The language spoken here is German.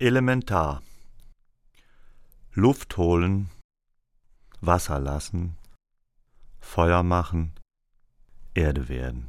Elementar Luft holen, Wasser lassen, Feuer machen, Erde werden.